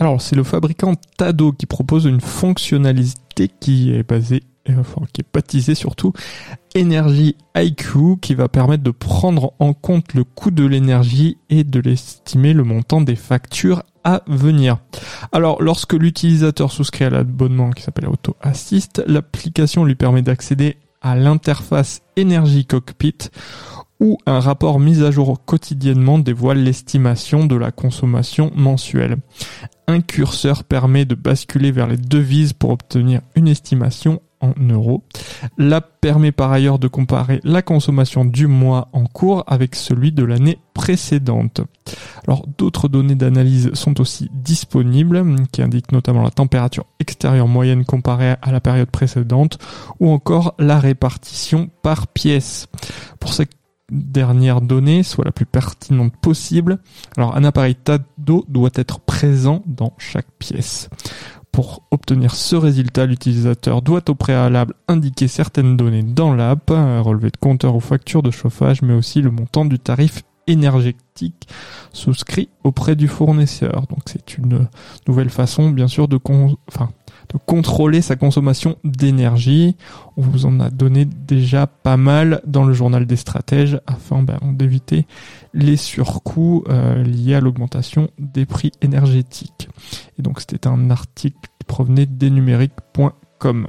Alors, c'est le fabricant Tado qui propose une fonctionnalité qui est basée, euh, enfin, qui baptisée surtout Energy IQ, qui va permettre de prendre en compte le coût de l'énergie et de l'estimer le montant des factures à venir. Alors, lorsque l'utilisateur souscrit à l'abonnement qui s'appelle Auto Assist, l'application lui permet d'accéder à l'interface Energy Cockpit où un rapport mis à jour quotidiennement dévoile l'estimation de la consommation mensuelle. Un curseur permet de basculer vers les devises pour obtenir une estimation en euros. L'app permet par ailleurs de comparer la consommation du mois en cours avec celui de l'année précédente. Alors d'autres données d'analyse sont aussi disponibles qui indiquent notamment la température extérieure moyenne comparée à la période précédente ou encore la répartition par pièce. Pour ces dernières données soit la plus pertinente possible, alors un appareil TADO doit être présent dans chaque pièce. Pour obtenir ce résultat, l'utilisateur doit au préalable indiquer certaines données dans l'app, relevé de compteur ou facture de chauffage, mais aussi le montant du tarif énergétique souscrit auprès du fournisseur. Donc c'est une nouvelle façon, bien sûr, de, de contrôler sa consommation d'énergie. On vous en a donné déjà pas mal dans le journal des stratèges afin ben, d'éviter les surcoûts euh, liés à l'augmentation des prix énergétiques. Et donc c'était un article qui provenait numériques.com.